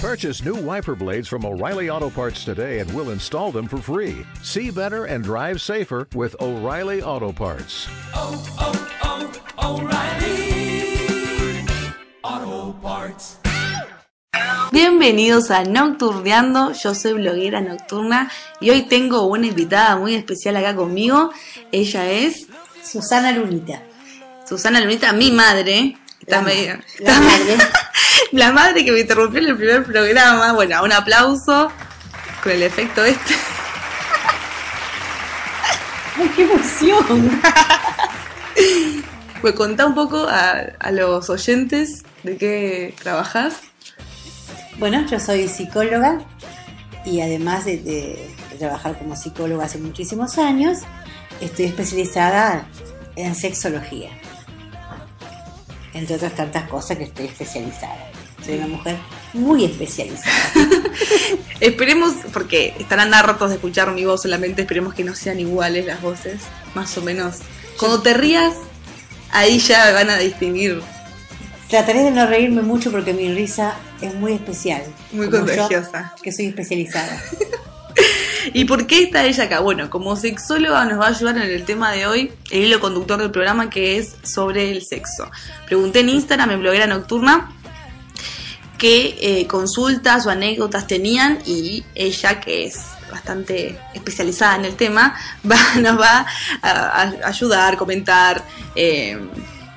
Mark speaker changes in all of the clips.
Speaker 1: Purchase new wiper blades from O'Reilly Auto Parts today and we'll install them for free. See better and drive safer with O'Reilly Auto Parts.
Speaker 2: Oh, oh, oh, O'Reilly Auto Parts.
Speaker 3: Bienvenidos a Nocturneando, yo soy bloguera nocturna y hoy tengo una invitada muy especial acá conmigo. Ella es
Speaker 4: Susana Lunita.
Speaker 3: Susana Lunita, mi madre. Está
Speaker 4: La,
Speaker 3: medio-
Speaker 4: la
Speaker 3: está-
Speaker 4: madre.
Speaker 3: la madre que me interrumpió en el primer programa. Bueno, un aplauso con el efecto este.
Speaker 4: ¡Ay, qué emoción!
Speaker 3: Pues contá un poco a, a los oyentes de qué trabajás.
Speaker 4: Bueno, yo soy psicóloga y además de, de- de trabajar como psicóloga hace muchísimos años, estoy especializada en sexología. Entre otras tantas cosas que estoy especializada. Soy una mujer muy especializada.
Speaker 3: Esperemos, porque estarán hartos de escuchar mi voz solamente, esperemos que no sean iguales las voces, más o menos. Cuando te rías, ahí ya van a distinguir.
Speaker 4: Trataré de no reírme mucho porque mi risa es muy especial.
Speaker 3: Muy
Speaker 4: yo,
Speaker 3: contagiosa.
Speaker 4: que soy especializada.
Speaker 3: ¿Y por qué está ella acá? Bueno, como sexóloga nos va a ayudar en el tema de hoy, el hilo conductor del programa que es sobre el sexo. Pregunté en Instagram, en bloguera nocturna, qué eh, consultas o anécdotas tenían y ella, que es bastante especializada en el tema, nos va a, a ayudar, comentar. eh,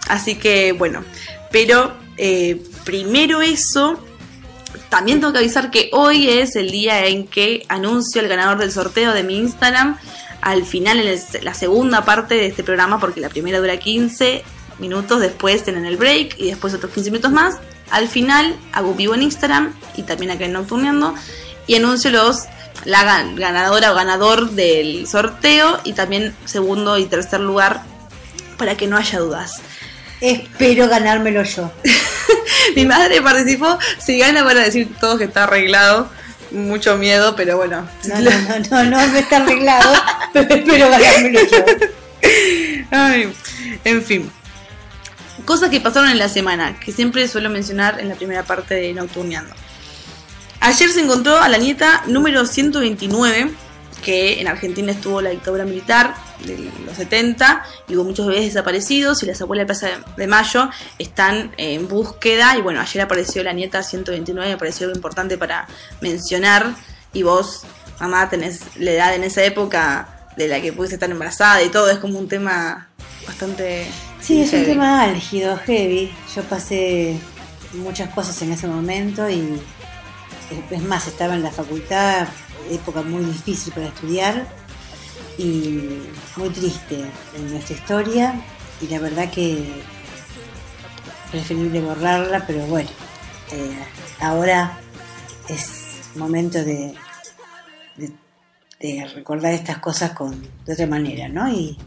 Speaker 3: así que bueno, pero eh, primero eso, también tengo que avisar que hoy es el día en que anuncio el ganador del sorteo de mi Instagram. Al final, en la segunda parte de este programa, porque la primera dura 15 minutos, después tienen el break y después otros 15 minutos más. Al final hago vivo en Instagram y también acá en Nocturneando y anuncio los la gan- ganadora o ganador del sorteo y también segundo y tercer lugar para que no haya dudas.
Speaker 4: Espero ganármelo yo.
Speaker 3: Mi madre participó, si gana van a decir todos que está arreglado. Mucho miedo, pero bueno.
Speaker 4: No, no, no, no, no, no está arreglado, pero espero ganármelo yo.
Speaker 3: Ay, en fin. Cosas que pasaron en la semana, que siempre suelo mencionar en la primera parte de Nocturneando. Ayer se encontró a la nieta número 129, que en Argentina estuvo la dictadura militar de los 70 y hubo muchos bebés desaparecidos y las abuelas de Plaza de Mayo están en búsqueda. Y bueno, ayer apareció la nieta 129, me pareció algo importante para mencionar. Y vos, mamá, tenés la edad en esa época de la que pudiste estar embarazada y todo, es como un tema bastante...
Speaker 4: Sí, es un tema álgido, heavy. Yo pasé muchas cosas en ese momento y es más, estaba en la facultad, época muy difícil para estudiar y muy triste en nuestra historia y la verdad que preferible borrarla, pero bueno, eh, ahora es momento de, de, de recordar estas cosas con, de otra manera, ¿no? Y,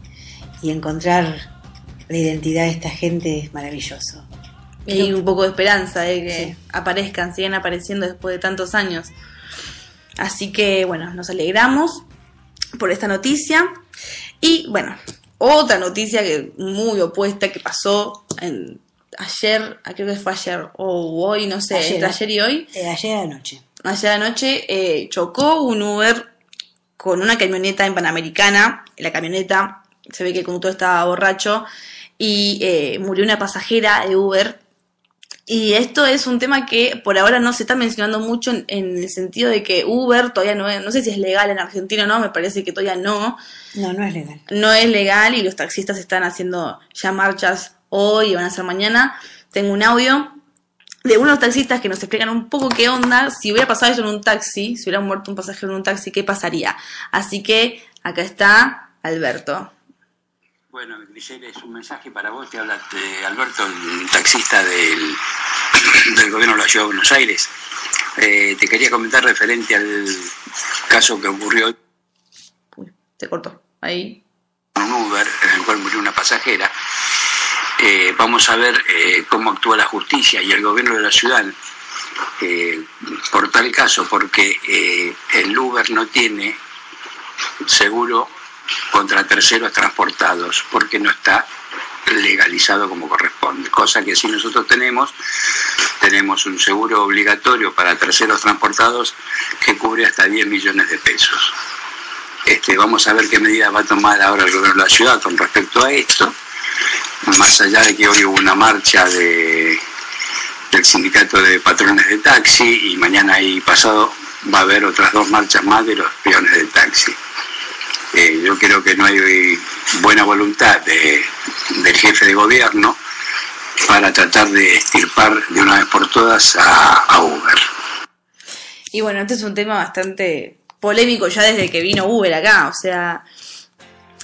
Speaker 4: y encontrar la identidad de esta gente es maravilloso.
Speaker 3: Y hay un poco de esperanza de que
Speaker 4: Sí.
Speaker 3: aparezcan, sigan apareciendo después de tantos años. Así que bueno, nos alegramos por esta noticia. Y bueno, otra noticia que muy opuesta que pasó en, ayer, ah, creo que fue ayer o hoy, no sé,
Speaker 4: Ayer.
Speaker 3: entre ayer y hoy.
Speaker 4: Eh, ayer anoche.
Speaker 3: Ayer anoche eh, chocó un Uber con una camioneta en Panamericana. La camioneta se ve que el conductor estaba borracho y eh, murió una pasajera de Uber. Y esto es un tema que por ahora no se está mencionando mucho en, en el sentido de que Uber todavía no es, no sé si es legal en Argentina o no, me parece que todavía no,
Speaker 4: No, no es legal.
Speaker 3: no es legal y los taxistas están haciendo ya marchas hoy y van a hacer mañana. Tengo un audio de unos taxistas que nos explican un poco qué onda, si hubiera pasado eso en un taxi, si hubiera muerto un pasajero en un taxi, qué pasaría. Así que acá está Alberto.
Speaker 5: Bueno, Grisel, es un mensaje para vos. Te habla eh, Alberto, el taxista del, del gobierno de la Ciudad de Buenos Aires. Eh, te quería comentar referente al caso que ocurrió hoy
Speaker 3: se cortó. Ahí.
Speaker 5: un Uber, en el cual murió una pasajera. Eh, vamos a ver eh, cómo actúa la justicia y el gobierno de la ciudad por tal caso, porque el Uber no tiene seguro contra terceros transportados, porque no está legalizado como corresponde, cosa que si nosotros tenemos, tenemos un seguro obligatorio para terceros transportados que cubre hasta 10 millones de pesos. Este, vamos a ver qué medidas va a tomar ahora el gobierno de la ciudad con respecto a esto, más allá de que hoy hubo una marcha de, del sindicato de patrones de taxi y mañana y pasado va a haber otras dos marchas más de los peones de taxi. Yo creo que no hay buena voluntad de, del jefe de gobierno para tratar de extirpar de una vez por todas a, a Uber.
Speaker 3: Y bueno, este es un tema bastante polémico ya desde que vino Uber acá, o sea,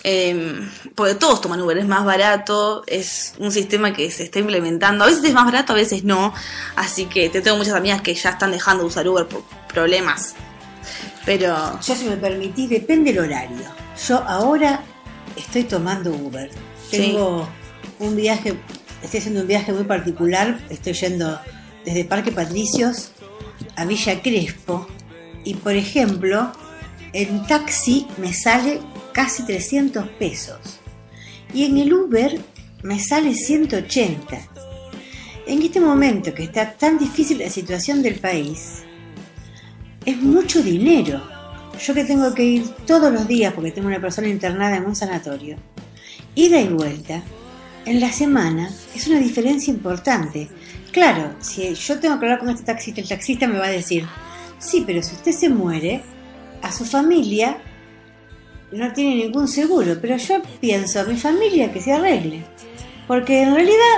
Speaker 3: eh, porque todos toman Uber, es más barato, es un sistema que se está implementando, a veces es más barato, a veces no, así que te tengo muchas amigas que ya están dejando de usar Uber por problemas, pero
Speaker 4: Yo, si me permitís, depende del horario. Yo ahora estoy tomando Uber. Tengo un viaje, estoy haciendo un viaje muy particular. Estoy yendo desde Parque Patricios a Villa Crespo. Y, por ejemplo, en taxi me sale casi 300 pesos. Y en el Uber me sale 180. En este momento que está tan difícil la situación del país, es mucho dinero. Yo que tengo que ir todos los días porque tengo una persona internada en un sanatorio, ida y vuelta, en la semana es una diferencia importante. Claro, si yo tengo que hablar con este taxista, el taxista me va a decir, sí, pero si usted se muere, a su familia no tiene ningún seguro, pero yo pienso a mi familia que se arregle. Porque en realidad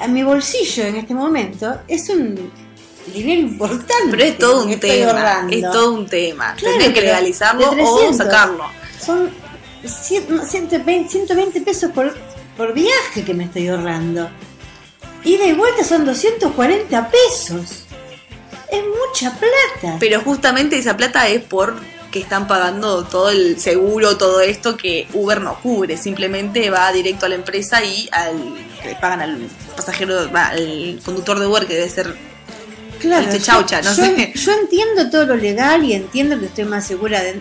Speaker 4: a mi bolsillo en este momento es un dinero importante.
Speaker 3: pero es todo un tema, es todo un tema,
Speaker 4: Claro,
Speaker 3: que legalizarlo
Speaker 4: de
Speaker 3: o
Speaker 4: 300.
Speaker 3: sacarlo.
Speaker 4: Son cien- no, 120, 120 pesos por, por viaje que me estoy ahorrando. Ida y vuelta son 240 pesos. Es mucha plata.
Speaker 3: Pero justamente esa plata es por que están pagando todo el seguro, todo esto que Uber no cubre, simplemente va directo a la empresa y al que le pagan al pasajero, al conductor de Uber que debe ser
Speaker 4: Claro,
Speaker 3: este
Speaker 4: yo-
Speaker 3: chaucha, no
Speaker 4: yo,
Speaker 3: sé.
Speaker 4: yo entiendo todo lo legal y entiendo que estoy más segura de-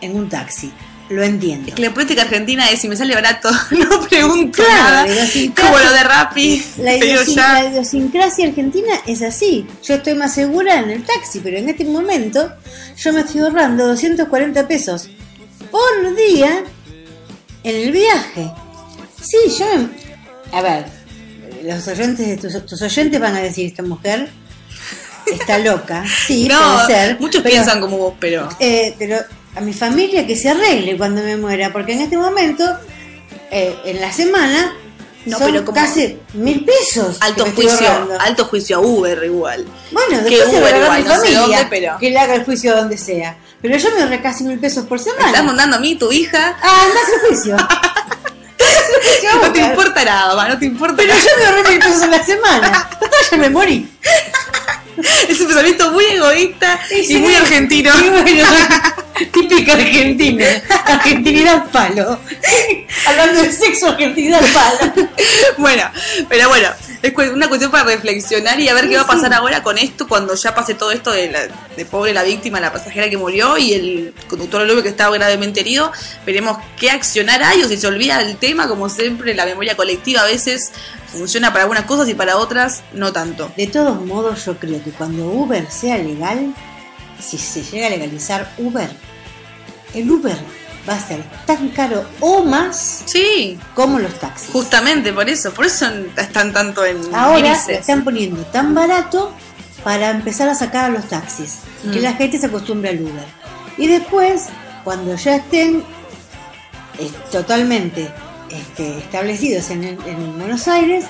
Speaker 4: en un taxi. Lo entiendo.
Speaker 3: Es que la política argentina es si me sale barato, no pregunto
Speaker 4: Claro,
Speaker 3: nada. Como lo de Rappi.
Speaker 4: La, idiosincrasia,
Speaker 3: ya.
Speaker 4: la idiosincrasia argentina es así. Yo estoy más segura en el taxi, pero en este momento yo me estoy ahorrando 240 pesos por día en el viaje. Sí, yo... me- A ver, los oyentes tus, tus oyentes van a decir, esta mujer está loca. Sí,
Speaker 3: no,
Speaker 4: puede ser.
Speaker 3: muchos
Speaker 4: pero-
Speaker 3: piensan como vos, pero
Speaker 4: eh, pero a mi familia que se arregle cuando me muera, porque en este momento, eh, en la semana,
Speaker 3: No,
Speaker 4: son
Speaker 3: pero como-
Speaker 4: casi mil pesos.
Speaker 3: alto juicio, alto juicio a Uber igual.
Speaker 4: Bueno,
Speaker 3: que
Speaker 4: después
Speaker 3: Uber
Speaker 4: a mi
Speaker 3: igual, no sé
Speaker 4: familia,
Speaker 3: dónde, pero-
Speaker 4: que le haga el juicio donde sea. Pero yo me ahorré casi mil pesos por
Speaker 3: Me
Speaker 4: semana.
Speaker 3: estás mandando a mí, tu hija.
Speaker 4: Ah, anda a su juicio.
Speaker 3: No te importa nada, ma, no te importa
Speaker 4: Pero
Speaker 3: nada.
Speaker 4: yo me ahorré mil pesos en la semana. Total, ya me morí.
Speaker 3: Es un pensamiento muy egoísta y,
Speaker 4: sí.
Speaker 3: muy argentino.
Speaker 4: Y bueno, típica argentina. Argentinidad palo. Hablando de sexo, argentinidad palo.
Speaker 3: bueno, pero bueno, es una cuestión para reflexionar y a ver
Speaker 4: Sí,
Speaker 3: qué va a pasar
Speaker 4: sí.
Speaker 3: ahora con esto cuando ya pase todo esto de, la, de pobre la víctima, la pasajera que murió y el conductor del Uber que estaba gravemente herido. Veremos qué accionar hay o si se olvida el tema, como siempre, la memoria colectiva a veces funciona para algunas cosas y para otras no tanto.
Speaker 4: De todos modos, yo creo que cuando Uber sea legal, si se llega a legalizar Uber, el Uber va a ser tan caro o más
Speaker 3: Sí,
Speaker 4: como los taxis.
Speaker 3: justamente por eso, por eso están tanto en
Speaker 4: Ahora lo están poniendo tan barato para empezar a sacar a los taxis, que
Speaker 3: Mm.
Speaker 4: la gente se acostumbre al Uber. Y después, cuando ya estén eh, totalmente este, establecidos en, en Buenos Aires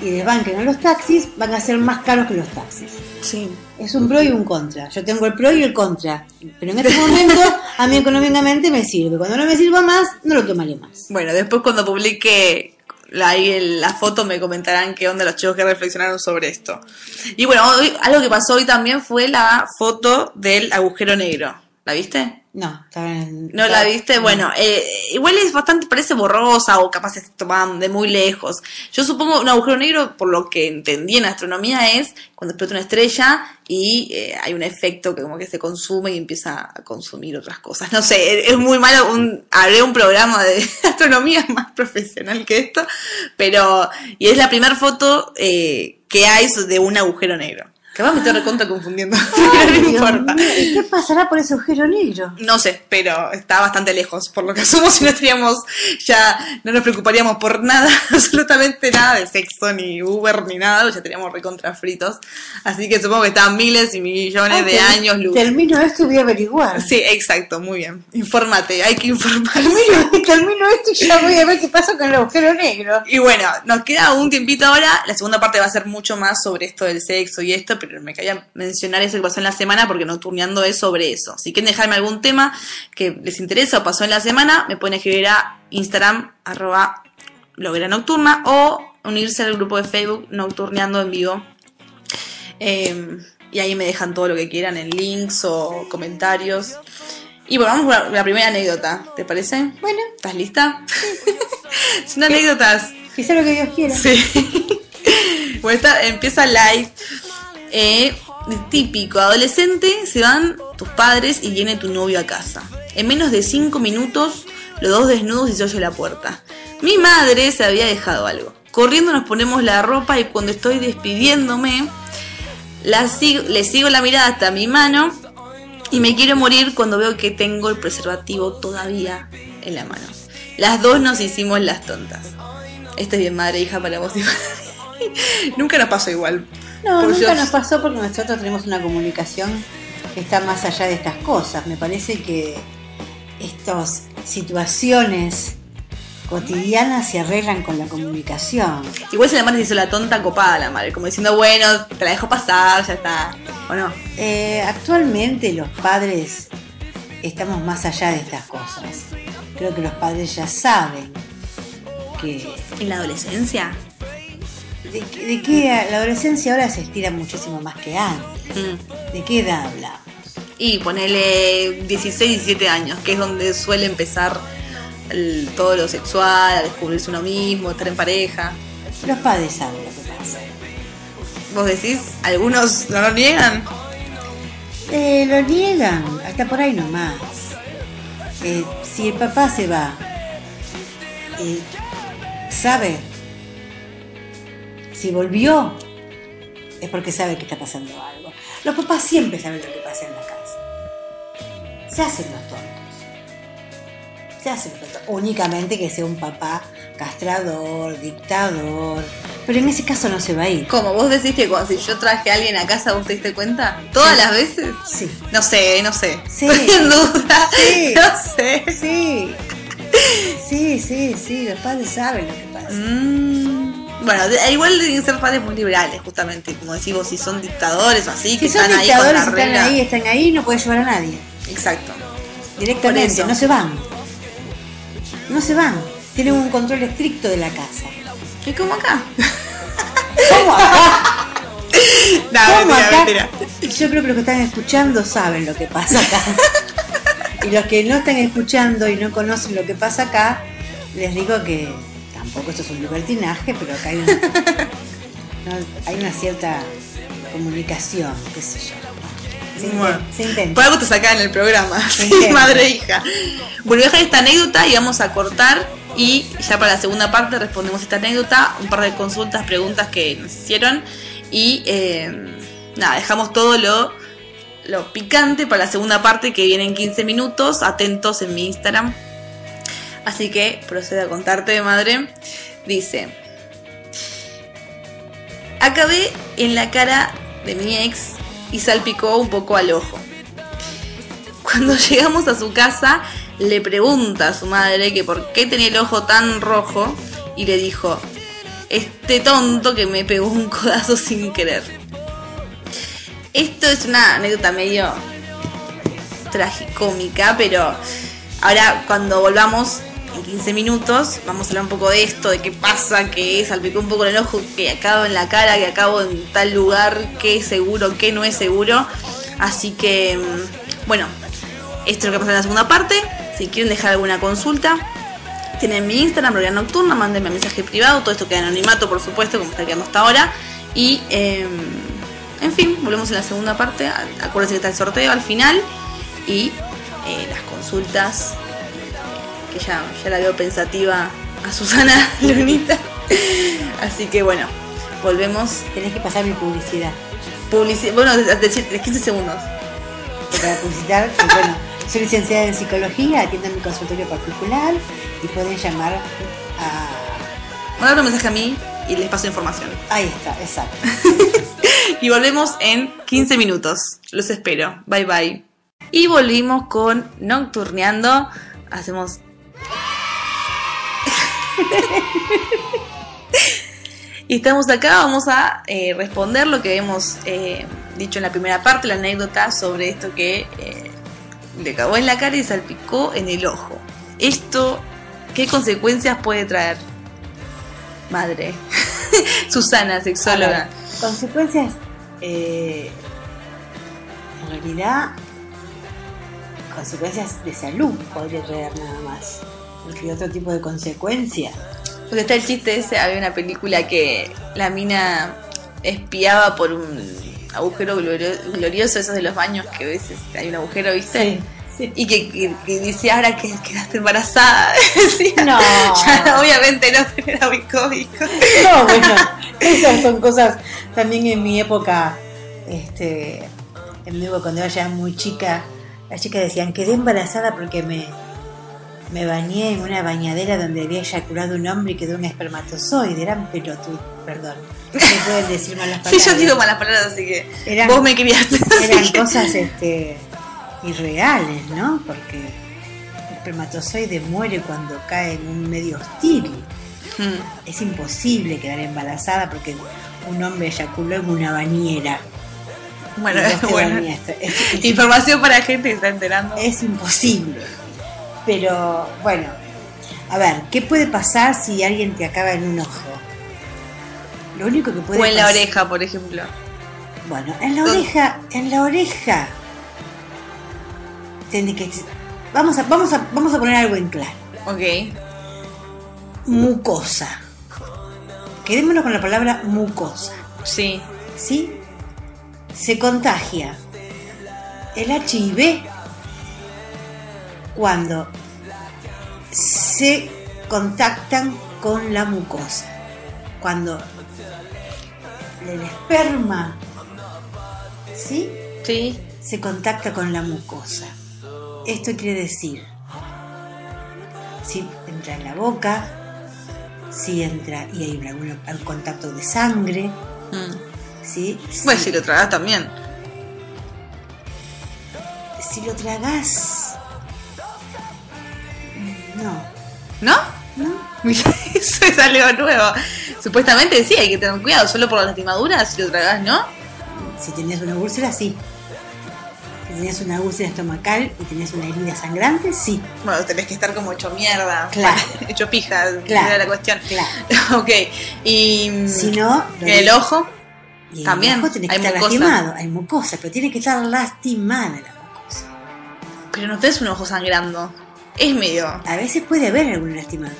Speaker 4: y desbanquen a los taxis, van a ser más caros que los taxis.
Speaker 3: Sí.
Speaker 4: Es un pro y un contra. Yo tengo el pro y el contra. Pero en este momento, a mí económicamente me sirve. Cuando no me sirva más, no lo tomaré más.
Speaker 3: Bueno, después cuando publique la, la foto me comentarán qué onda los chicos que reflexionaron sobre esto. Y bueno, hoy- algo que pasó hoy también fue la foto del agujero negro. ¿La viste?
Speaker 4: No.
Speaker 3: ¿No la viste? Bueno, eh, igual es bastante, parece borrosa o capaz tomada de muy lejos. Yo supongo un agujero negro, por lo que entendí en astronomía, es cuando explota una estrella y eh, hay un efecto que como que se consume y empieza a consumir otras cosas. No sé, es muy malo. Un, haré un programa de astronomía más profesional que esto, pero. Y es la primera foto eh, que hay de un agujero negro. Capaz me estoy recontra confundiendo.
Speaker 4: Ay,
Speaker 3: no importa.
Speaker 4: mío, ¿y ¿Qué pasará por ese agujero negro?
Speaker 3: No sé, pero está bastante lejos, por lo que asumo si no estaríamos ya, no nos preocuparíamos por nada, absolutamente nada de sexo, ni Uber, ni nada, ya estaríamos recontra fritos. Así que supongo que están miles y millones de años luz.
Speaker 4: Termino esto y voy a averiguar.
Speaker 3: Sí, exacto, muy bien. Infórmate, hay que informarse.
Speaker 4: Termino, termino esto y ya voy a ver qué pasa con el agujero negro.
Speaker 3: Y bueno, nos queda un tiempito ahora. La segunda parte va a ser mucho más sobre esto del sexo y esto, pero me quería mencionar eso que pasó en la semana porque Nocturneando es sobre eso. Si quieren dejarme algún tema que les interesa o pasó en la semana, me pueden escribir a Instagram, arroba bloguera nocturna o unirse al grupo de Facebook Nocturneando en vivo. Eh, y ahí me dejan todo lo que quieran en links o comentarios. Y bueno, vamos con la, primera anécdota, ¿te parece?
Speaker 4: Bueno,
Speaker 3: ¿Estás lista? Son anécdotas
Speaker 4: sea lo que Dios quiera.
Speaker 3: Sí. bueno, esta empieza live. Eh, típico, adolescente, se van tus padres y viene tu novio a casa. En menos de cinco minutos, los dos desnudos y se oye la puerta. Mi madre se había dejado algo. Corriendo nos ponemos la ropa y cuando estoy despidiéndome, le sigo la mirada hasta mi mano y me quiero morir cuando veo que tengo el preservativo todavía en la mano. Las dos nos hicimos las tontas. Este es bien madre hija para vos. Nunca nos pasó igual.
Speaker 4: No,
Speaker 3: Pues
Speaker 4: nunca
Speaker 3: yo-
Speaker 4: nos pasó porque nosotros tenemos una comunicación que está más allá de estas cosas. Me parece que estas situaciones cotidianas se arreglan con la comunicación.
Speaker 3: Igual si la madre se hizo la tonta copada la madre, como diciendo, bueno, te la dejo pasar, ya está. ¿O no?
Speaker 4: Eh, actualmente los padres estamos más allá de estas cosas. Creo que los padres ya saben que
Speaker 3: En la adolescencia.
Speaker 4: De, de que la adolescencia ahora se estira muchísimo más que antes.
Speaker 3: Mm.
Speaker 4: ¿De qué edad hablamos?
Speaker 3: Y ponele 16, 17 años, que es donde suele empezar el- todo lo sexual, a descubrirse uno mismo, estar en pareja.
Speaker 4: Los padres saben lo que pasa.
Speaker 3: Vos decís, algunos no lo niegan.
Speaker 4: Eh, lo niegan, hasta por ahí nomás. Eh, si el papá se va, eh, sabe, si volvió, es porque sabe que está pasando algo. Los papás siempre saben lo que pasa en la casa. Se hacen los tontos. Se hacen los tontos. Únicamente que sea un papá castrador, dictador. Pero en ese caso no se va a ir.
Speaker 3: ¿Cómo? ¿Vos decís que cuando si yo traje a alguien a casa vos te diste cuenta? ¿Todas
Speaker 4: Sí.
Speaker 3: las veces?
Speaker 4: Sí.
Speaker 3: No sé, no sé.
Speaker 4: Sí.
Speaker 3: Estoy en duda.
Speaker 4: Sí.
Speaker 3: No sé.
Speaker 4: Sí. Sí, sí, sí, los padres saben lo que pasa.
Speaker 3: Mm, Bueno, de- igual deben ser padres muy liberales, justamente, como decís vos, si son dictadores o así, que
Speaker 4: son
Speaker 3: están ahí con
Speaker 4: dictadores,
Speaker 3: la
Speaker 4: están
Speaker 3: regla.
Speaker 4: ahí, están ahí, no puede llevar a nadie.
Speaker 3: Exacto.
Speaker 4: Directamente, no se van. No se van. Tienen un control estricto de la casa.
Speaker 3: ¿Y como acá?
Speaker 4: ¿Cómo acá?
Speaker 3: No,
Speaker 4: ¿Cómo
Speaker 3: mentira,
Speaker 4: acá?
Speaker 3: mentira.
Speaker 4: Yo creo que los que están escuchando saben lo que pasa acá. y los que no están escuchando y no conocen lo que pasa acá, les digo que tampoco esto es un libertinaje, pero acá hay una, no, hay una cierta comunicación, qué sé yo. Se, inten-
Speaker 3: Bueno.
Speaker 4: se intenta.
Speaker 3: Por algo te sacan en el programa, sí, madre e hija. Bueno, voy a dejar esta anécdota y vamos a cortar y ya para la segunda parte respondemos esta anécdota, un par de consultas, preguntas que nos hicieron y eh, nada, dejamos todo lo, lo picante para la segunda parte que viene en 15 minutos, atentos en mi Instagram. Así que procedo a contarte, madre. Dice, acabé en la cara de mi ex y salpicó un poco al ojo. Cuando llegamos a su casa, le pregunta a su madre que por qué tenía el ojo tan rojo y le dijo, este tonto que me pegó un codazo sin querer. Esto es una anécdota medio tragicómica, pero ahora cuando volvamos en 15 minutos vamos a hablar un poco de esto, de qué pasa, que salpicó un poco el ojo, que acabo en la cara, que acabo en tal lugar, qué es seguro, qué no es seguro. Así que, mm, bueno, Esto es lo que pasa en la segunda parte. Si quieren dejar alguna consulta, tienen mi Instagram, Gloria Nocturna, mándenme mensaje privado, todo esto queda anonimato, por supuesto, como está quedando hasta ahora. Y, eh, en fin, volvemos en la segunda parte. Acuérdense que está el sorteo al final. Y eh, las consultas, que ya, ya la veo pensativa a Susana Lunita. Así que bueno, volvemos.
Speaker 4: Tenés que pasar mi publicidad.
Speaker 3: Publici bueno, de, de- de 15 segundos.
Speaker 4: Para publicitar, bueno, soy licenciada en psicología, atiendo en mi consultorio particular y pueden llamar a...
Speaker 3: Mandar un mensaje a mí y les paso información.
Speaker 4: Ahí está, exacto.
Speaker 3: Y volvemos en 15 minutos. Los espero. Bye bye. Y volvimos con Nocturneando. Hacemos. Y estamos acá. Vamos a eh, responder lo que hemos eh, dicho en la primera parte, la anécdota sobre esto que eh, le cagó en la cara y salpicó en el ojo. Esto, ¿qué consecuencias puede traer? Madre. Susana, sexóloga.
Speaker 4: consecuencias, en realidad, consecuencias de salud podría traer nada más. Porque otro tipo de consecuencia.
Speaker 3: Porque está el chiste ese, había una película que la mina espiaba por un agujero glorio- glorioso, esos de los baños que a veces hay un agujero, ¿viste?
Speaker 4: sí.
Speaker 3: Y que, que, que dice, ahora que quedaste embarazada. Decía,
Speaker 4: No.
Speaker 3: Ya, obviamente no, era muy cómico.
Speaker 4: No, bueno, esas son cosas también en mi época, este, en mi época cuando era ya muy chica, las chicas decían, quedé embarazada porque me, me bañé en una bañadera donde había eyaculado un hombre y quedó un espermatozoide, eran pelotudos, perdón, no pueden decir malas
Speaker 3: Sí,
Speaker 4: palabras.
Speaker 3: yo digo malas palabras, así que
Speaker 4: Eran-
Speaker 3: vos me criaste.
Speaker 4: Eran cosas este, irreales, ¿no? Porque el espermatozoide muere cuando cae en un medio hostil.
Speaker 3: Mm.
Speaker 4: Es imposible quedar embarazada porque un hombre eyaculó en una bañera.
Speaker 3: Bueno, bueno.
Speaker 4: Es, es-
Speaker 3: Información para gente que está enterando.
Speaker 4: es imposible. Pero bueno, a ver, ¿qué puede pasar si alguien te acaba en un ojo? Lo único que puede
Speaker 3: o en la oreja, por ejemplo.
Speaker 4: Bueno, en la oreja, en la oreja. Tiene que vamos a vamos a vamos a poner algo en claro.
Speaker 3: Ok.
Speaker 4: Mucosa. Quedémonos con la palabra mucosa.
Speaker 3: Sí.
Speaker 4: ¿sí? Se contagia el HIV cuando se contactan con la mucosa. Cuando el esperma, ¿sí?
Speaker 3: Sí.
Speaker 4: Se contacta con la mucosa. Esto quiere decir, si entra en la boca, si entra y hay algún, algún contacto de sangre,
Speaker 3: Mm.
Speaker 4: ¿sí?
Speaker 3: Pues
Speaker 4: si
Speaker 3: lo tragas también.
Speaker 4: si lo tragas no
Speaker 3: ¿No?
Speaker 4: no
Speaker 3: Eso es algo nuevo. Supuestamente sí, hay que tener cuidado. Solo por las lastimaduras, si lo tragas, ¿no?
Speaker 4: si tenías una úlcera sí si tenías una úlcera estomacal y tenías una herida sangrante sí
Speaker 3: Bueno, tenés que estar como hecho mierda.
Speaker 4: Claro.
Speaker 3: hecho pija,
Speaker 4: Claro.
Speaker 3: era la cuestión.
Speaker 4: claro
Speaker 3: ok. Y.
Speaker 4: si no
Speaker 3: el ojo.
Speaker 4: y en
Speaker 3: también,
Speaker 4: el ojo tenés que
Speaker 3: hay
Speaker 4: estar
Speaker 3: mucosa.
Speaker 4: lastimado hay mucosa pero tiene que estar lastimada la mucosa
Speaker 3: Pero no tenés un ojo sangrando. Es medio.
Speaker 4: a veces puede haber alguna lastimadura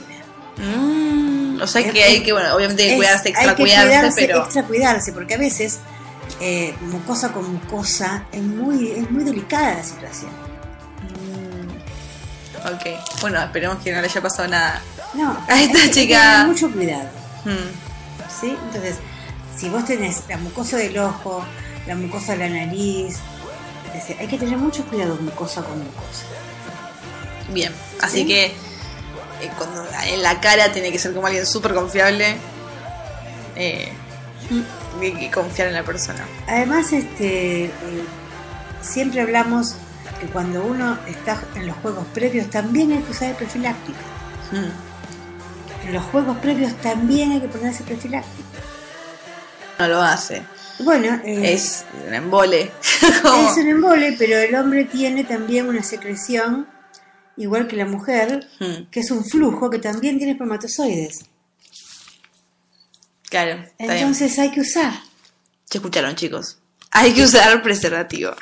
Speaker 3: Mm, o sea
Speaker 4: Es-
Speaker 3: que hay que, bueno, obviamente que
Speaker 4: Es-
Speaker 3: cuidarse, extra
Speaker 4: hay que
Speaker 3: cuidarse,
Speaker 4: cuidarse,
Speaker 3: pero.
Speaker 4: extra cuidarse porque a veces eh, mucosa con mucosa es muy es muy delicada la situación
Speaker 3: Mm, ok. Bueno, esperemos que no le haya pasado nada.
Speaker 4: no
Speaker 3: A esta
Speaker 4: hay que- hay que
Speaker 3: chica-
Speaker 4: tener mucho cuidado
Speaker 3: Mm,
Speaker 4: ¿sí? Entonces, si vos tenés la mucosa del ojo, la mucosa de la nariz, es decir, hay que tener mucho cuidado mucosa con mucosa.
Speaker 3: Bien. Así
Speaker 4: ¿Sí?
Speaker 3: que. eh, cuando en la cara tiene que ser como alguien súper confiable. Eh, hay que confiar en la persona.
Speaker 4: Además, este, eh, siempre hablamos que cuando uno está en los juegos previos también hay que usar el profiláctico.
Speaker 3: Mm,
Speaker 4: En los juegos previos también hay que ponerse profiláctico.
Speaker 3: No lo hace.
Speaker 4: Bueno, eh,
Speaker 3: Es un embole.
Speaker 4: Es un embole, pero el hombre tiene también una secreción, igual que la mujer,
Speaker 3: Mm,
Speaker 4: que es un flujo que también tiene espermatozoides.
Speaker 3: claro, bien.
Speaker 4: Entonces hay que usar.
Speaker 3: Ya escucharon, chicos. Hay que usar preservativo.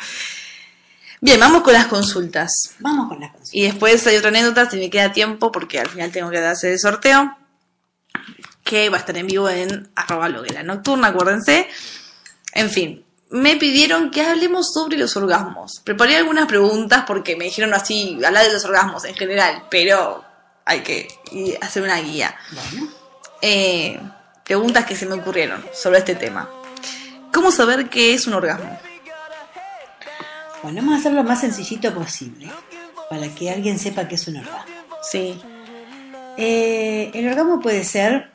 Speaker 3: Bien, vamos con las consultas.
Speaker 4: Vamos con la consulta.
Speaker 3: Y después hay otra anécdota, si me queda tiempo, porque al final tengo que hacer el sorteo, que va a estar en vivo en arroba loguela nocturna, acuérdense. En fin, me pidieron que hablemos sobre los orgasmos. Preparé algunas preguntas porque me dijeron así, hablar de los orgasmos en general, pero hay que hacer una guía.
Speaker 4: Bueno,
Speaker 3: Eh, preguntas que se me ocurrieron sobre este tema. ¿Cómo saber qué es un orgasmo?
Speaker 4: bueno, vamos a hacerlo lo más sencillito posible para que alguien sepa que es un orgasmo.
Speaker 3: Sí,
Speaker 4: Eh, el orgasmo puede ser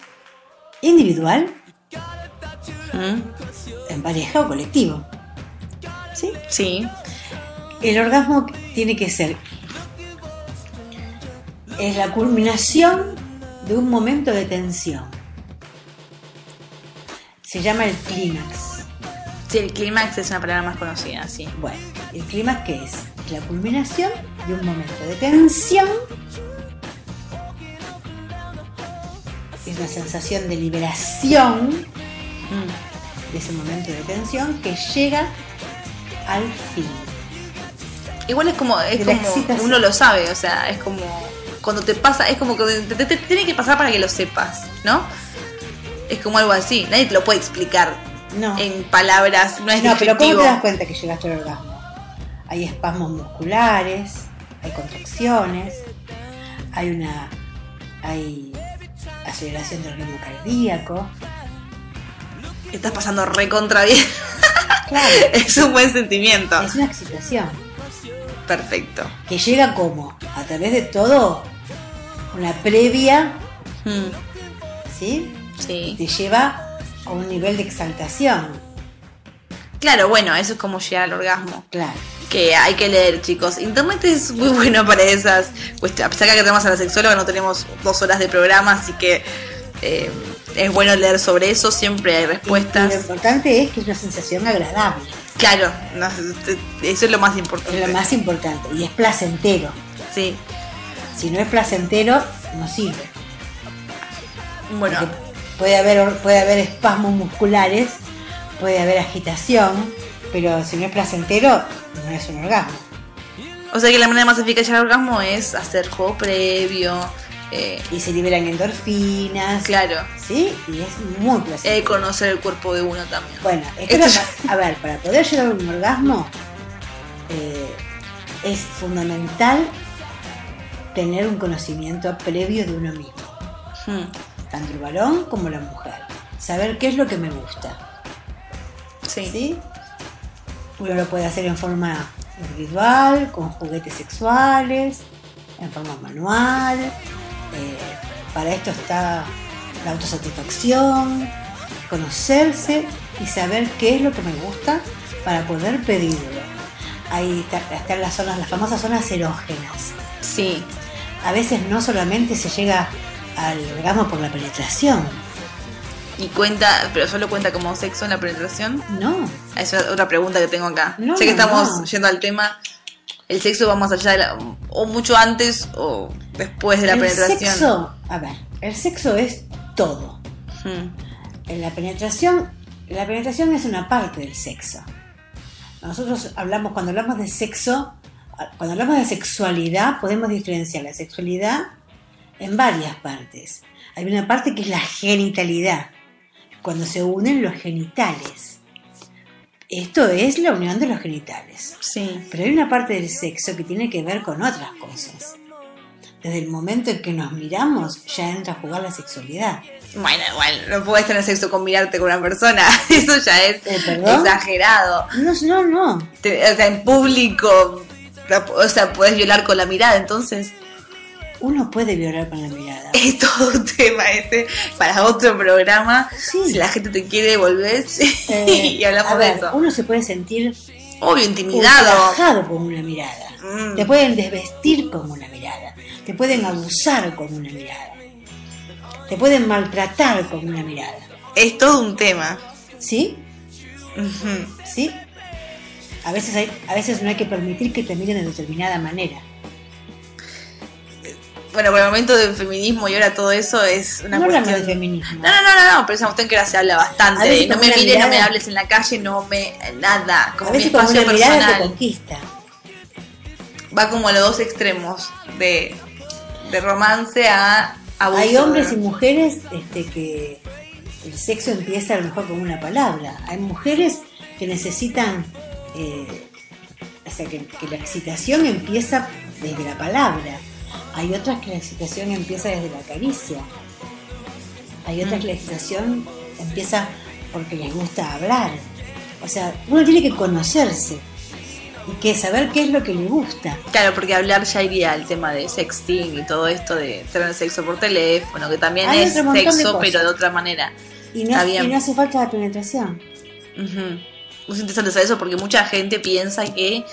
Speaker 4: individual,
Speaker 3: ¿Mm?
Speaker 4: en pareja o colectivo. ¿Sí?
Speaker 3: sí,
Speaker 4: El orgasmo tiene que ser es la culminación de un momento de tensión. Se llama el clímax.
Speaker 3: sí, el clímax es una palabra más conocida, sí.
Speaker 4: Bueno, ¿el clímax qué es? Es la culminación de un momento de tensión. Es una sensación de liberación. De ese momento de tensión que llega al fin.
Speaker 3: Igual es como, es como uno lo sabe, o sea, es como cuando te pasa, es como que te, te- te tiene que pasar para que lo sepas, ¿no? Es como algo así, nadie te lo puede explicar
Speaker 4: No,
Speaker 3: en palabras, no es
Speaker 4: no pero ¿cómo te das cuenta que llegaste al orgasmo? Hay espasmos musculares, hay contracciones, hay una hay aceleración del ritmo cardíaco.
Speaker 3: Estás pasando recontra bien.
Speaker 4: Claro,
Speaker 3: es un buen sentimiento.
Speaker 4: es una excitación
Speaker 3: Perfecto.
Speaker 4: que llega como a través de todo una previa,
Speaker 3: Mm,
Speaker 4: ¿sí?
Speaker 3: Sí.
Speaker 4: te lleva a un nivel de exaltación.
Speaker 3: Claro, bueno, eso es como llegar al orgasmo.
Speaker 4: Claro.
Speaker 3: Que hay que leer, chicos. Internet es muy bueno para esas cuestiones. A pesar que tenemos a la sexóloga, no tenemos dos horas de programa, así que eh, es bueno leer sobre eso. Siempre hay
Speaker 4: Y
Speaker 3: respuestas.
Speaker 4: lo importante es que es una sensación agradable.
Speaker 3: Claro, no, eso es lo más
Speaker 4: Es
Speaker 3: importante.
Speaker 4: lo más importante. Y es placentero.
Speaker 3: Sí.
Speaker 4: Si no es placentero, no sirve.
Speaker 3: Bueno,
Speaker 4: Porque puede haber, puede haber espasmos musculares, puede haber agitación, pero si no es placentero, no es un orgasmo.
Speaker 3: o sea que la manera más eficaz de llegar al orgasmo es hacer juego previo. Eh,
Speaker 4: Y se liberan endorfinas.
Speaker 3: claro.
Speaker 4: ¿Sí? Y es muy placentero.
Speaker 3: eh, conocer el cuerpo de uno también.
Speaker 4: Bueno, Esto a ver, para poder llegar a un orgasmo eh, es fundamental tener un conocimiento previo de uno mismo,
Speaker 3: Hmm,
Speaker 4: tanto el varón como la mujer. Saber qué es lo que me gusta.
Speaker 3: sí.
Speaker 4: ¿sí? Uno lo puede hacer en forma individual, con juguetes sexuales, en forma manual. Eh, para esto está la autosatisfacción, conocerse y saber qué es lo que me gusta para poder pedirlo. Ahí está- están las zonas, las famosas zonas erógenas.
Speaker 3: Sí.
Speaker 4: A veces no solamente se llega al orgasmo por la penetración,
Speaker 3: Y cuenta, pero solo cuenta como sexo en la penetración.
Speaker 4: no.
Speaker 3: Esa es otra pregunta que tengo acá.
Speaker 4: No,
Speaker 3: sé que
Speaker 4: no,
Speaker 3: estamos
Speaker 4: no.
Speaker 3: yendo al tema. El sexo va más allá de la, o mucho antes o después de la
Speaker 4: el
Speaker 3: penetración.
Speaker 4: sexo, a ver, el sexo es todo.
Speaker 3: Hmm,
Speaker 4: En la penetración, la penetración es una parte del sexo. Nosotros hablamos, cuando hablamos de sexo, cuando hablamos de sexualidad, podemos diferenciar la sexualidad en varias partes. Hay una parte que es la genitalidad, cuando se unen los genitales. Esto es la unión de los genitales.
Speaker 3: Sí.
Speaker 4: Pero hay una parte del sexo que tiene que ver con otras cosas. Desde el momento en que nos miramos, ya entra a jugar la sexualidad.
Speaker 3: Bueno, igual, no puedes tener sexo con mirarte con una persona. Eso ya es
Speaker 4: Eh, ¿perdón?
Speaker 3: exagerado.
Speaker 4: No, no, no.
Speaker 3: Te- o sea, en público, o sea, puedes violar con la mirada, entonces
Speaker 4: Uno puede violar con la mirada.
Speaker 3: es todo un tema ese para otro programa.
Speaker 4: Sí.
Speaker 3: Si la gente te quiere, volvés
Speaker 4: Eh,
Speaker 3: y hablamos
Speaker 4: a ver,
Speaker 3: de eso.
Speaker 4: Uno se puede sentir
Speaker 3: Obvio, intimidado.
Speaker 4: con una mirada.
Speaker 3: Mm.
Speaker 4: Te pueden desvestir con una mirada. Te pueden abusar con una mirada. Te pueden maltratar con una mirada.
Speaker 3: Es todo un tema.
Speaker 4: ¿Sí? ¿Sí? A veces, hay, a veces no hay que permitir que te miren de determinada manera.
Speaker 3: Bueno, por el momento del feminismo y ahora todo eso es una
Speaker 4: no
Speaker 3: cuestión.
Speaker 4: de feminismo.
Speaker 3: No, no, no, no, pero esa cuestión que ahora se habla bastante.
Speaker 4: veces
Speaker 3: No
Speaker 4: con
Speaker 3: me
Speaker 4: una
Speaker 3: mires, no me hables en la calle, no me. nada. Como
Speaker 4: a veces con
Speaker 3: espacio
Speaker 4: una mirada te
Speaker 3: personal.
Speaker 4: conquista.
Speaker 3: va como a los dos extremos de, de romance a abuso.
Speaker 4: Hay hombres y mujeres este, que el sexo empieza a lo mejor con una palabra. Hay mujeres que necesitan, eh, o sea, que, que la excitación empieza desde la palabra. Hay otras que la excitación empieza desde la caricia. Hay otras que la excitación empieza porque les gusta hablar. O sea, uno tiene que conocerse y que saber qué es lo que le gusta.
Speaker 3: Claro, porque hablar ya iría al tema de sexting y todo esto de tener sexo por teléfono, que también
Speaker 4: Hay
Speaker 3: es
Speaker 4: de
Speaker 3: sexo, pero de otra manera.
Speaker 4: Y no, y hace falta la penetración.
Speaker 3: Ujú. Es interesante saber eso porque mucha gente piensa que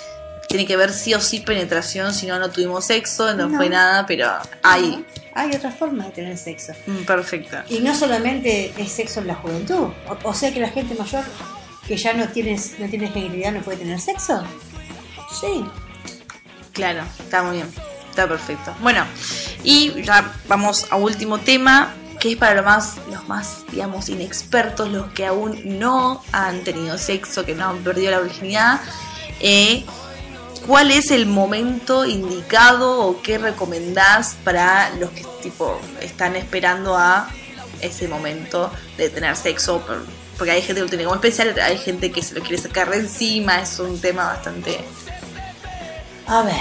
Speaker 3: tiene que ver sí o sí penetración, si no, no tuvimos sexo, no,
Speaker 4: No.
Speaker 3: fue nada, pero hay.
Speaker 4: Hay otras formas de tener sexo.
Speaker 3: Mm, Perfecto.
Speaker 4: Y no solamente es sexo en la juventud. O, o sea que la gente mayor que ya no tiene, no tiene genitalidad no puede tener sexo. Sí.
Speaker 3: Claro, está muy bien, está perfecto. Bueno, y ya vamos a último tema, que es para los más, los más, digamos, inexpertos, los que aún no han tenido sexo, que no han perdido la virginidad. Eh, ¿Cuál es el momento indicado o qué recomendás para los que tipo están esperando a ese momento de tener sexo? Por- Porque hay gente que lo tiene como especial, hay gente que se lo quiere sacar de encima, es un tema bastante
Speaker 4: A ver.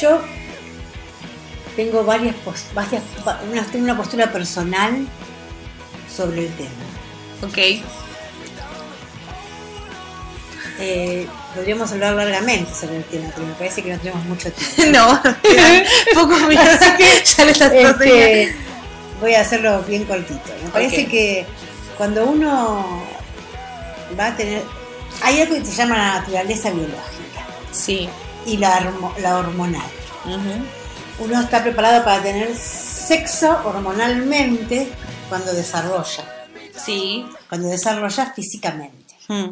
Speaker 4: Yo tengo varias, varias va- una, tengo una postura personal sobre el tema.
Speaker 3: Ok.
Speaker 4: Eh, podríamos hablar largamente sobre el tema, pero me parece que no tenemos mucho tiempo.
Speaker 3: No, poco. Así que ya le estás
Speaker 4: Este, voy a hacerlo bien cortito. Me parece que cuando uno va a tener... Hay algo que se llama la naturaleza biológica
Speaker 3: Sí.
Speaker 4: y la, la hormonal. Uno está preparado para tener sexo hormonalmente cuando desarrolla,
Speaker 3: Sí.
Speaker 4: cuando desarrolla físicamente.
Speaker 3: Mm.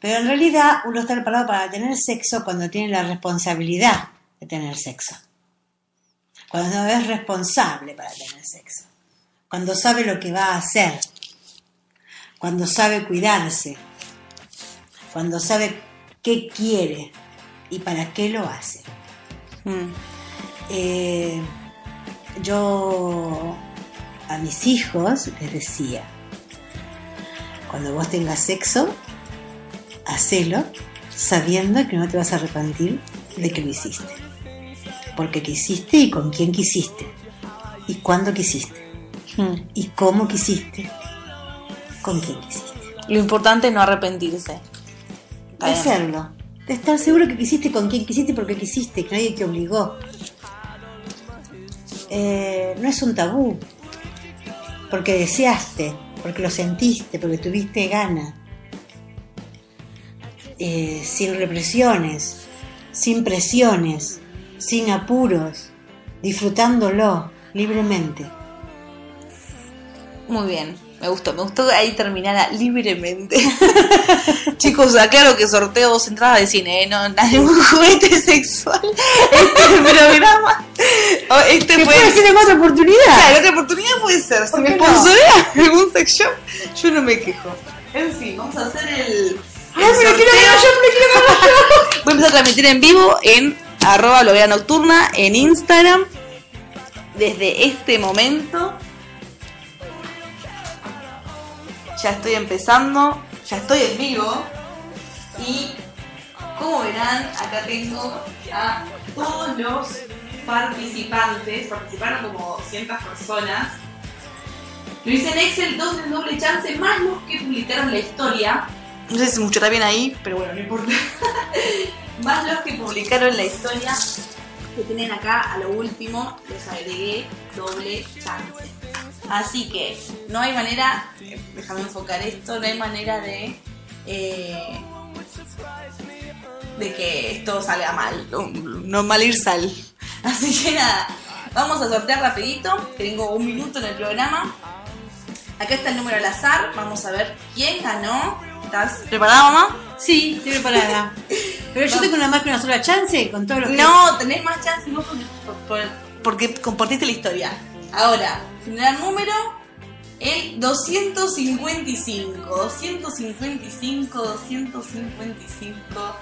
Speaker 4: Pero en realidad uno está preparado para tener sexo cuando tiene la responsabilidad de tener sexo. Cuando es responsable para tener sexo. Cuando sabe lo que va a hacer. Cuando sabe cuidarse. Cuando sabe qué quiere y para qué lo hace.
Speaker 3: Mm.
Speaker 4: Eh, yo a mis hijos les decía, cuando vos tengas sexo, hacelo sabiendo que no te vas a arrepentir de que lo hiciste. Porque quisiste y con quién quisiste. Y cuándo quisiste.
Speaker 3: Mm.
Speaker 4: Y cómo quisiste. Con quién quisiste.
Speaker 3: Lo importante es no arrepentirse.
Speaker 4: De hacerlo. De estar seguro que quisiste con quién quisiste y porque quisiste, que nadie te obligó. Eh, no es un tabú. Porque deseaste, porque lo sentiste, porque tuviste gana. Eh, sin represiones, sin presiones, sin apuros, disfrutándolo libremente.
Speaker 3: Muy bien. Me gustó, me gustó ahí terminara libremente. Chicos, aclaro que sorteo dos entradas de cine, ¿eh? no ningún juguete sexual. Este programa. o Este
Speaker 4: ¿Qué
Speaker 3: fue.
Speaker 4: puede ser en otra oportunidad?
Speaker 3: Claro, otra oportunidad puede ser. Si
Speaker 4: ¿Por
Speaker 3: me
Speaker 4: qué no?
Speaker 3: sponsorea algún sex shop, yo no me quejo. En fin, vamos a hacer el.
Speaker 4: Ay,
Speaker 3: el
Speaker 4: me lo quiero
Speaker 3: sorteo.
Speaker 4: ganar yo, me lo quiero ganar yo.
Speaker 3: Voy a empezar a transmitir en vivo en arroba nocturna en Instagram. Desde este momento. Ya estoy empezando. Ya estoy en vivo. Y como verán, acá tengo a todos los participantes. Participaron como 200 personas. Lo hice en Excel, dos en doble chance, más los que publicaron la historia. No sé si se escuchará bien ahí, pero bueno, no importa. más los que publicaron la historia que tienen acá a lo último, les agregué doble chance. Así que no hay manera, déjame enfocar esto, no hay manera de eh, de que esto salga mal, no, no mal ir sal. Así que nada, vamos a sortear rapidito, tengo un minuto en el programa. Acá está el número al azar, vamos a ver quién ganó. ¿Estás preparada, mamá?
Speaker 4: Sí, estoy preparada. Pero yo tengo una más que una sola chance con todo lo que.
Speaker 3: No, tenés más chance vos porque, por- por- porque compartiste la historia. Ahora, generar número el 255. 255, 255.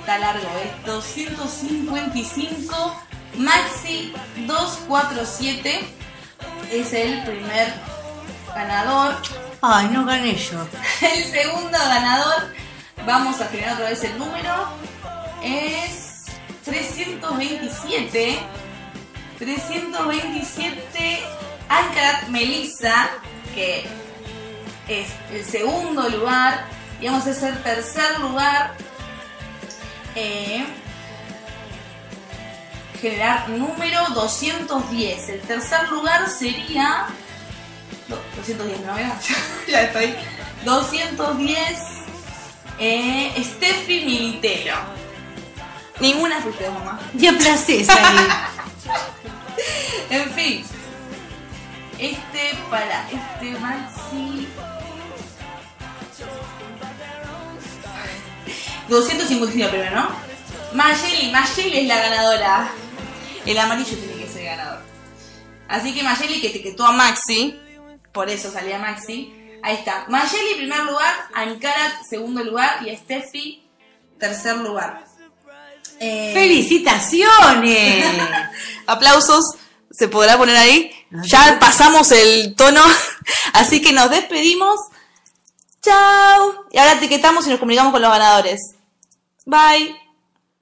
Speaker 3: está largo esto. 155, Maxi 247 es el primer ganador.
Speaker 4: Ay, no gané yo.
Speaker 3: El segundo ganador, vamos a generar otra vez el número, es 327. 327, Ancarat Melissa, que es el segundo lugar. Y vamos a hacer tercer lugar. eh, generar número 210. El tercer lugar sería. Do- 210, ¿no? veo? ya estoy. 210. Eh, Steffi Militero. Ninguna fuiste, mamá.
Speaker 4: Ya placé salir.
Speaker 3: En fin. Este para este Maxi. 255 primero, ¿no? Mayeli, Mayeli es la ganadora. El amarillo tiene que ser ganador. Así que Mayeli que etiquetó a Maxi, por eso salía Maxi. Ahí está. Mayeli primer lugar, Ankarat segundo lugar y Steffi tercer lugar. Eh,
Speaker 4: ¡Felicitaciones!
Speaker 3: Aplausos, se podrá poner ahí.
Speaker 4: No,
Speaker 3: Ya
Speaker 4: no.
Speaker 3: pasamos el tono, así que nos despedimos. Chao. Y ahora etiquetamos y nos comunicamos con los ganadores. Bye.